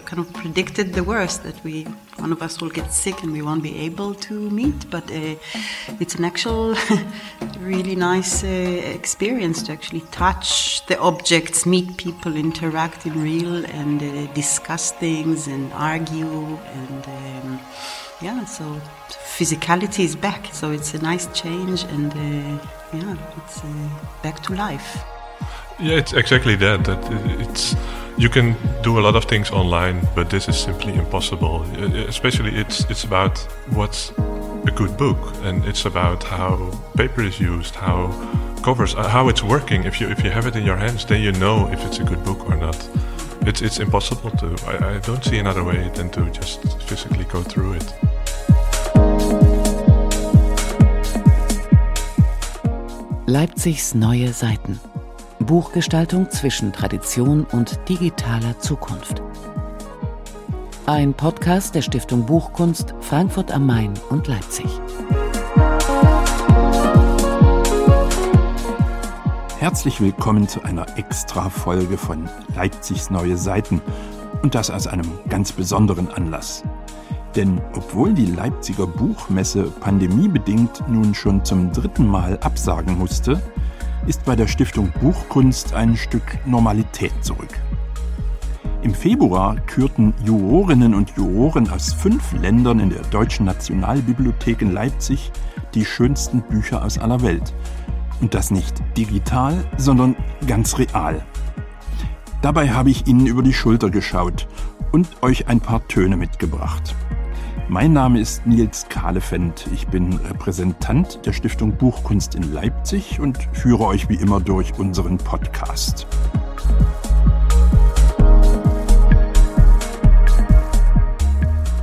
kind of predicted the worst that we one of us will get sick and we won't be able to meet. But uh, it's an actual, really nice uh, experience to actually touch the objects, meet people, interact in real, and uh, discuss things and argue and. Um, yeah, so physicality is back. So it's a nice change, and uh, yeah, it's uh, back to life. Yeah, it's exactly that. That it's you can do a lot of things online, but this is simply impossible. Especially, it's it's about what's a good book, and it's about how paper is used, how covers, uh, how it's working. If you if you have it in your hands, then you know if it's a good book or not. It's it's impossible to. I, I don't see another way than to just physically go through it. Leipzigs neue Seiten. Buchgestaltung zwischen Tradition und digitaler Zukunft. Ein Podcast der Stiftung Buchkunst Frankfurt am Main und Leipzig. Herzlich willkommen zu einer Extra-Folge von Leipzigs neue Seiten und das aus einem ganz besonderen Anlass. Denn obwohl die Leipziger Buchmesse pandemiebedingt nun schon zum dritten Mal absagen musste, ist bei der Stiftung Buchkunst ein Stück Normalität zurück. Im Februar kürten Jurorinnen und Juroren aus fünf Ländern in der Deutschen Nationalbibliothek in Leipzig die schönsten Bücher aus aller Welt. Und das nicht digital, sondern ganz real. Dabei habe ich Ihnen über die Schulter geschaut und euch ein paar Töne mitgebracht. Mein Name ist Nils Kahlefeld. Ich bin Repräsentant der Stiftung Buchkunst in Leipzig und führe euch wie immer durch unseren Podcast.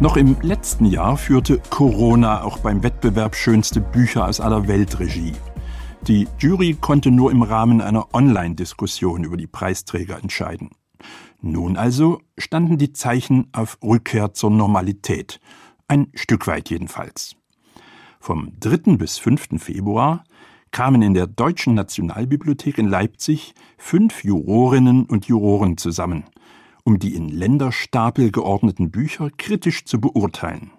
Noch im letzten Jahr führte Corona auch beim Wettbewerb Schönste Bücher aus aller Welt Regie. Die Jury konnte nur im Rahmen einer Online-Diskussion über die Preisträger entscheiden. Nun also standen die Zeichen auf Rückkehr zur Normalität – ein Stück weit jedenfalls. Vom 3. bis 5. Februar kamen in der Deutschen Nationalbibliothek in Leipzig fünf Jurorinnen und Juroren zusammen, um die in Länderstapel geordneten Bücher kritisch zu beurteilen.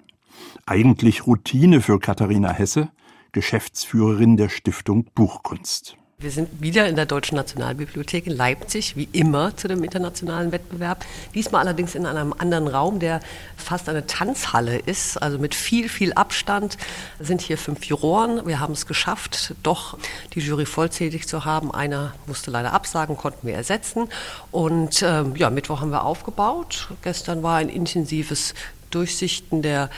Eigentlich Routine für Katharina Hesse, Geschäftsführerin der Stiftung Buchkunst. Wir sind wieder in der Deutschen Nationalbibliothek in Leipzig, wie immer zu dem internationalen Wettbewerb. Diesmal allerdings in einem anderen Raum, der fast eine Tanzhalle ist, also mit viel, viel Abstand. Sind hier fünf Juroren. Wir haben es geschafft, doch die Jury vollzählig zu haben. Einer musste leider absagen, konnten wir ersetzen. Und ähm, ja, Mittwoch haben wir aufgebaut. Gestern war ein intensives Durchsichten der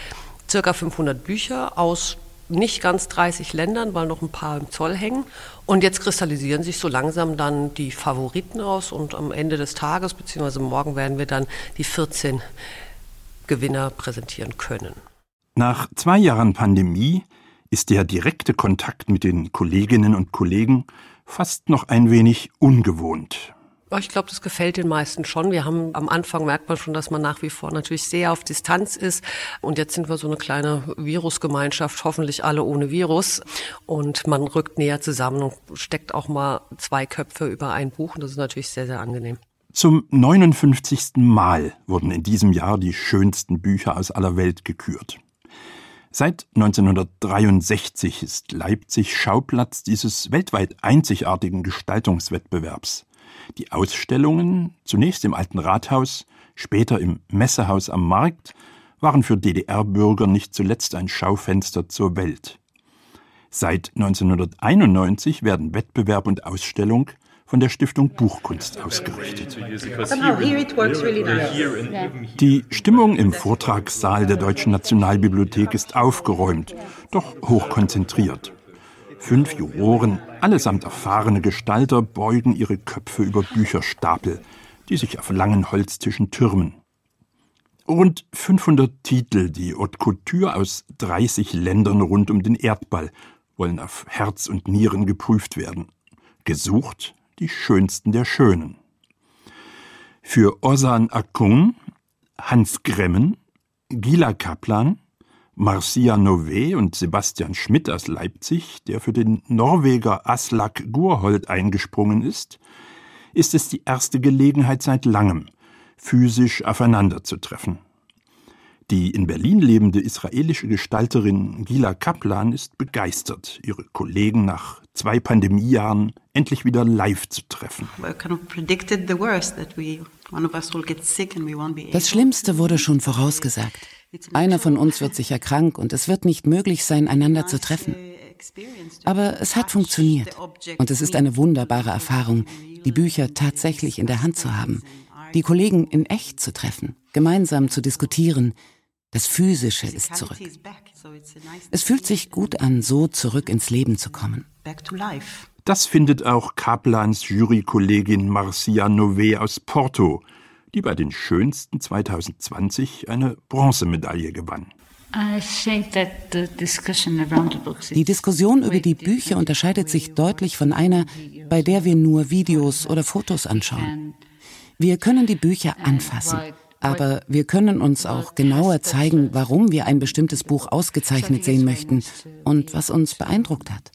circa 500 Bücher aus nicht ganz 30 Ländern, weil noch ein paar im Zoll hängen. Und jetzt kristallisieren sich so langsam dann die Favoriten aus und am Ende des Tages bzw. morgen werden wir dann die 14 Gewinner präsentieren können. Nach zwei Jahren Pandemie ist der direkte Kontakt mit den Kolleginnen und Kollegen fast noch ein wenig ungewohnt. Ich glaube, das gefällt den meisten schon. Wir haben am Anfang merkt man schon, dass man nach wie vor natürlich sehr auf Distanz ist. Und jetzt sind wir so eine kleine Virusgemeinschaft, hoffentlich alle ohne Virus. Und man rückt näher zusammen und steckt auch mal zwei Köpfe über ein Buch. Und das ist natürlich sehr, sehr angenehm. Zum 59. Mal wurden in diesem Jahr die schönsten Bücher aus aller Welt gekürt. Seit 1963 ist Leipzig Schauplatz dieses weltweit einzigartigen Gestaltungswettbewerbs. Die Ausstellungen, zunächst im Alten Rathaus, später im Messehaus am Markt, waren für DDR-Bürger nicht zuletzt ein Schaufenster zur Welt. Seit 1991 werden Wettbewerb und Ausstellung von der Stiftung Buchkunst ausgerichtet. Die Stimmung im Vortragssaal der Deutschen Nationalbibliothek ist aufgeräumt, doch hochkonzentriert. Fünf Juroren, allesamt erfahrene Gestalter, beugen ihre Köpfe über Bücherstapel, die sich auf langen Holztischen türmen. Rund 500 Titel, die Haute Couture aus 30 Ländern rund um den Erdball, wollen auf Herz und Nieren geprüft werden. Gesucht die schönsten der Schönen. Für Osan Akun, Hans Gremmen, Gila Kaplan, Marcia Nové und Sebastian Schmidt aus Leipzig, der für den Norweger Aslak Gurhold eingesprungen ist, ist es die erste Gelegenheit seit langem, physisch aufeinanderzutreffen. Die in Berlin lebende israelische Gestalterin Gila Kaplan ist begeistert, ihre Kollegen nach zwei Pandemiejahren endlich wieder live zu treffen. Das Schlimmste wurde schon vorausgesagt. Einer von uns wird sicher krank und es wird nicht möglich sein, einander zu treffen. Aber es hat funktioniert und es ist eine wunderbare Erfahrung, die Bücher tatsächlich in der Hand zu haben, die Kollegen in echt zu treffen, gemeinsam zu diskutieren, das Physische ist zurück. Es fühlt sich gut an, so zurück ins Leben zu kommen. Das findet auch Kaplans Jurykollegin Marcia Nové aus Porto, die bei den Schönsten 2020 eine Bronzemedaille gewann. Die Diskussion über die Bücher unterscheidet sich deutlich von einer, bei der wir nur Videos oder Fotos anschauen. Wir können die Bücher anfassen, aber wir können uns auch genauer zeigen, warum wir ein bestimmtes Buch ausgezeichnet sehen möchten und was uns beeindruckt hat.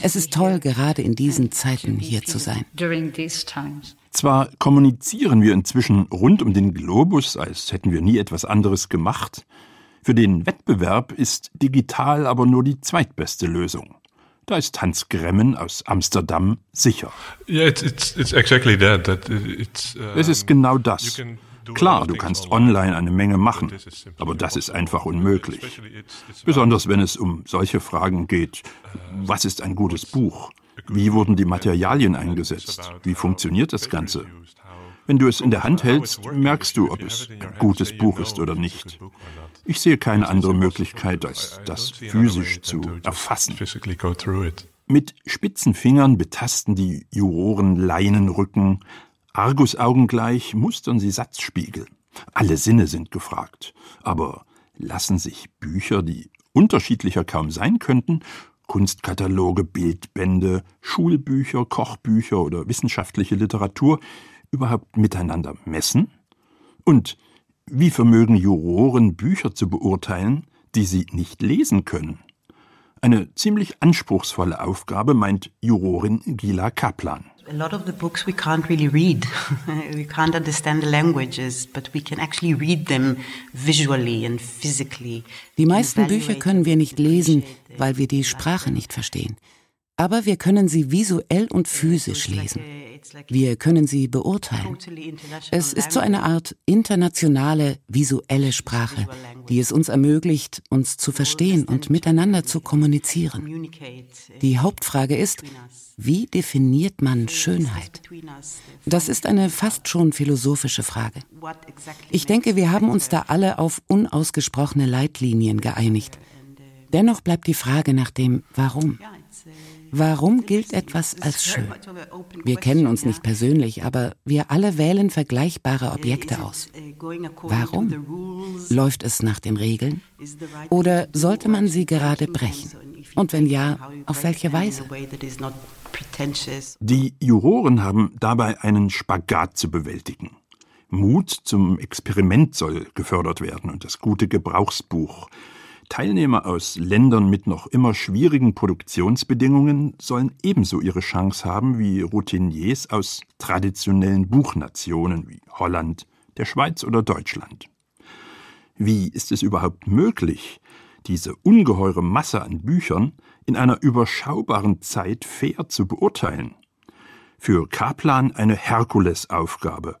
Es ist toll, gerade in diesen Zeiten hier zu sein. Zwar kommunizieren wir inzwischen rund um den Globus, als hätten wir nie etwas anderes gemacht. Für den Wettbewerb ist digital aber nur die zweitbeste Lösung. Da ist Hans Gremmen aus Amsterdam sicher. Yeah, it's, it's, it's exactly that. that it's, uh, es ist genau das. Klar, du kannst online eine Menge machen, aber das ist einfach unmöglich. Besonders wenn es um solche Fragen geht, was ist ein gutes Buch? Wie wurden die Materialien eingesetzt? Wie funktioniert das Ganze? Wenn du es in der Hand hältst, merkst du, ob es ein gutes Buch ist oder nicht. Ich sehe keine andere Möglichkeit, als das physisch zu erfassen. Mit spitzen Fingern betasten die Juroren Leinenrücken, Argusaugen gleich mustern sie Satzspiegel. Alle Sinne sind gefragt. Aber lassen sich Bücher, die unterschiedlicher kaum sein könnten, Kunstkataloge, Bildbände, Schulbücher, Kochbücher oder wissenschaftliche Literatur überhaupt miteinander messen? Und wie vermögen Juroren Bücher zu beurteilen, die sie nicht lesen können? Eine ziemlich anspruchsvolle Aufgabe meint Jurorin Gila Kaplan. A lot of the books we can't really read. we can't understand the languages, but we can actually read them visually and physically. Die meisten Bücher können wir nicht lesen, weil wir die Sprache nicht verstehen. Aber wir können sie visuell und physisch lesen. Wir können sie beurteilen. Es ist so eine Art internationale visuelle Sprache, die es uns ermöglicht, uns zu verstehen und miteinander zu kommunizieren. Die Hauptfrage ist, wie definiert man Schönheit? Das ist eine fast schon philosophische Frage. Ich denke, wir haben uns da alle auf unausgesprochene Leitlinien geeinigt. Dennoch bleibt die Frage nach dem Warum. Warum gilt etwas als schön? Wir kennen uns nicht persönlich, aber wir alle wählen vergleichbare Objekte aus. Warum? Läuft es nach den Regeln? Oder sollte man sie gerade brechen? Und wenn ja, auf welche Weise? Die Juroren haben dabei einen Spagat zu bewältigen. Mut zum Experiment soll gefördert werden und das gute Gebrauchsbuch Teilnehmer aus Ländern mit noch immer schwierigen Produktionsbedingungen sollen ebenso ihre Chance haben wie Routiniers aus traditionellen Buchnationen wie Holland, der Schweiz oder Deutschland. Wie ist es überhaupt möglich, diese ungeheure Masse an Büchern in einer überschaubaren Zeit fair zu beurteilen? Für Kaplan eine Herkulesaufgabe,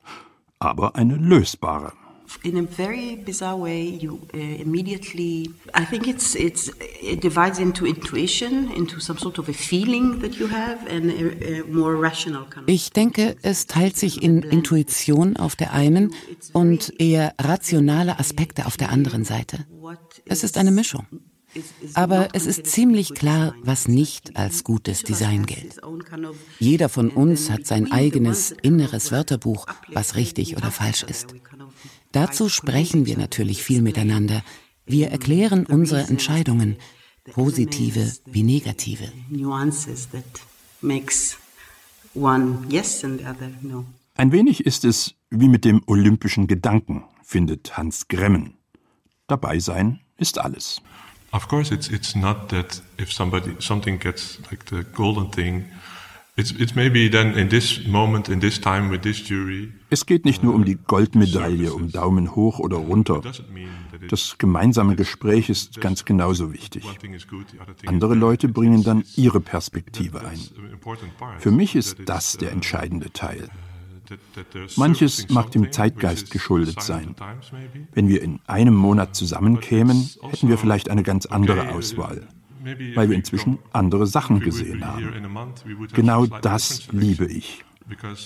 aber eine lösbare in a very bizarre way, you uh, immediately. I think it's it's it divides into intuition, into some sort of a feeling that you have, and a, a more rational kind. Of ich denke, es teilt sich in Intuition auf der einen und eher rationale Aspekte auf der anderen Seite. Es ist eine Mischung. Aber es ist ziemlich klar, was nicht als gutes Design gilt. Jeder von uns hat sein eigenes inneres Wörterbuch, was richtig oder falsch ist. Dazu sprechen wir natürlich viel miteinander. Wir erklären unsere Entscheidungen, positive wie negative. Ein wenig ist es wie mit dem olympischen Gedanken, findet Hans Gremmen. Dabei sein ist alles. Of course, it's it's not that if somebody something gets like the golden thing, Es geht nicht nur um die Goldmedaille, um Daumen hoch oder runter. Das gemeinsame Gespräch ist ganz genauso wichtig. Andere Leute bringen dann ihre Perspektive ein. Für mich ist das der entscheidende Teil. Manches mag dem Zeitgeist geschuldet sein. Wenn wir in einem Monat zusammenkämen, hätten wir vielleicht eine ganz andere Auswahl weil wir inzwischen andere Sachen gesehen haben. Genau das liebe ich.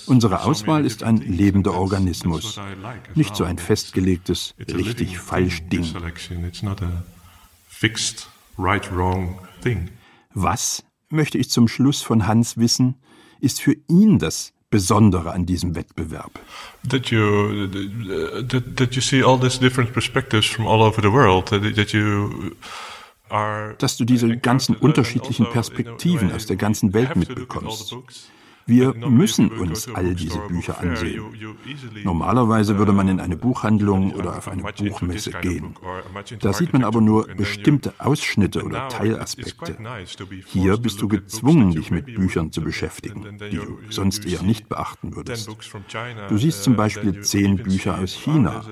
Unsere Auswahl ist ein lebender Organismus, nicht so ein festgelegtes richtig falsch Ding. Was, möchte ich zum Schluss von Hans wissen, ist für ihn das Besondere an diesem Wettbewerb? That you that, that you see all these different perspectives from all over the world. That you dass du diese ganzen unterschiedlichen Perspektiven aus der ganzen Welt mitbekommst. Wir müssen uns all diese Bücher ansehen. Normalerweise würde man in eine Buchhandlung oder auf eine Buchmesse gehen. Da sieht man aber nur bestimmte Ausschnitte oder Teilaspekte. Hier bist du gezwungen, dich mit Büchern zu beschäftigen, die du sonst eher nicht beachten würdest. Du siehst zum Beispiel zehn Bücher aus China.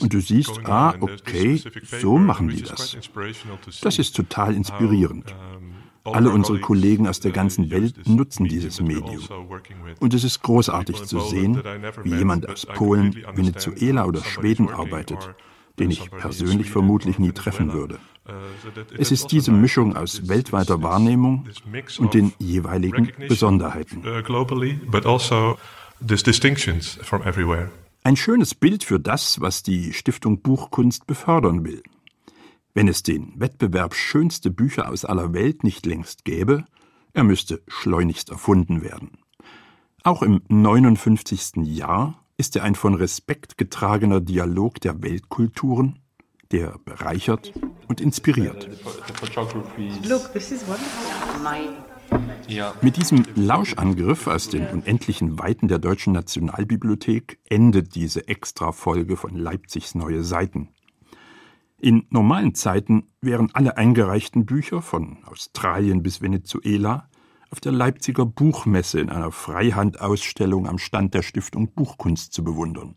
Und du siehst, ah, okay, so machen die das. Das ist total inspirierend. Alle unsere Kollegen aus der ganzen Welt nutzen dieses Medium. Und es ist großartig zu sehen, wie jemand aus Polen, Venezuela oder Schweden arbeitet, den ich persönlich vermutlich nie treffen würde. Es ist diese Mischung aus weltweiter Wahrnehmung und den jeweiligen Besonderheiten. Ein schönes Bild für das, was die Stiftung Buchkunst befördern will. Wenn es den Wettbewerb schönste Bücher aus aller Welt nicht längst gäbe, er müsste schleunigst erfunden werden. Auch im 59. Jahr ist er ein von Respekt getragener Dialog der Weltkulturen, der bereichert und inspiriert. Mit diesem Lauschangriff aus den unendlichen Weiten der Deutschen Nationalbibliothek endet diese Extra-Folge von Leipzigs Neue Seiten. In normalen Zeiten wären alle eingereichten Bücher von Australien bis Venezuela auf der Leipziger Buchmesse in einer Freihandausstellung am Stand der Stiftung Buchkunst zu bewundern.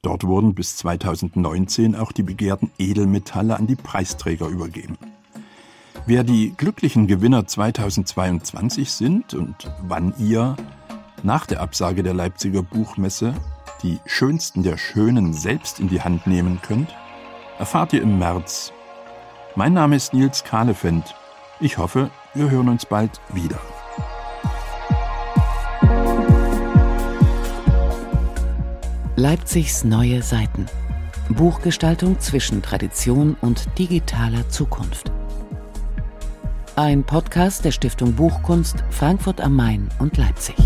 Dort wurden bis 2019 auch die begehrten Edelmetalle an die Preisträger übergeben. Wer die glücklichen Gewinner 2022 sind und wann ihr nach der Absage der Leipziger Buchmesse die schönsten der Schönen selbst in die Hand nehmen könnt, erfahrt ihr im März. Mein Name ist Nils Kahlefeld. Ich hoffe, wir hören uns bald wieder. Leipzigs neue Seiten. Buchgestaltung zwischen Tradition und digitaler Zukunft. Ein Podcast der Stiftung Buchkunst Frankfurt am Main und Leipzig.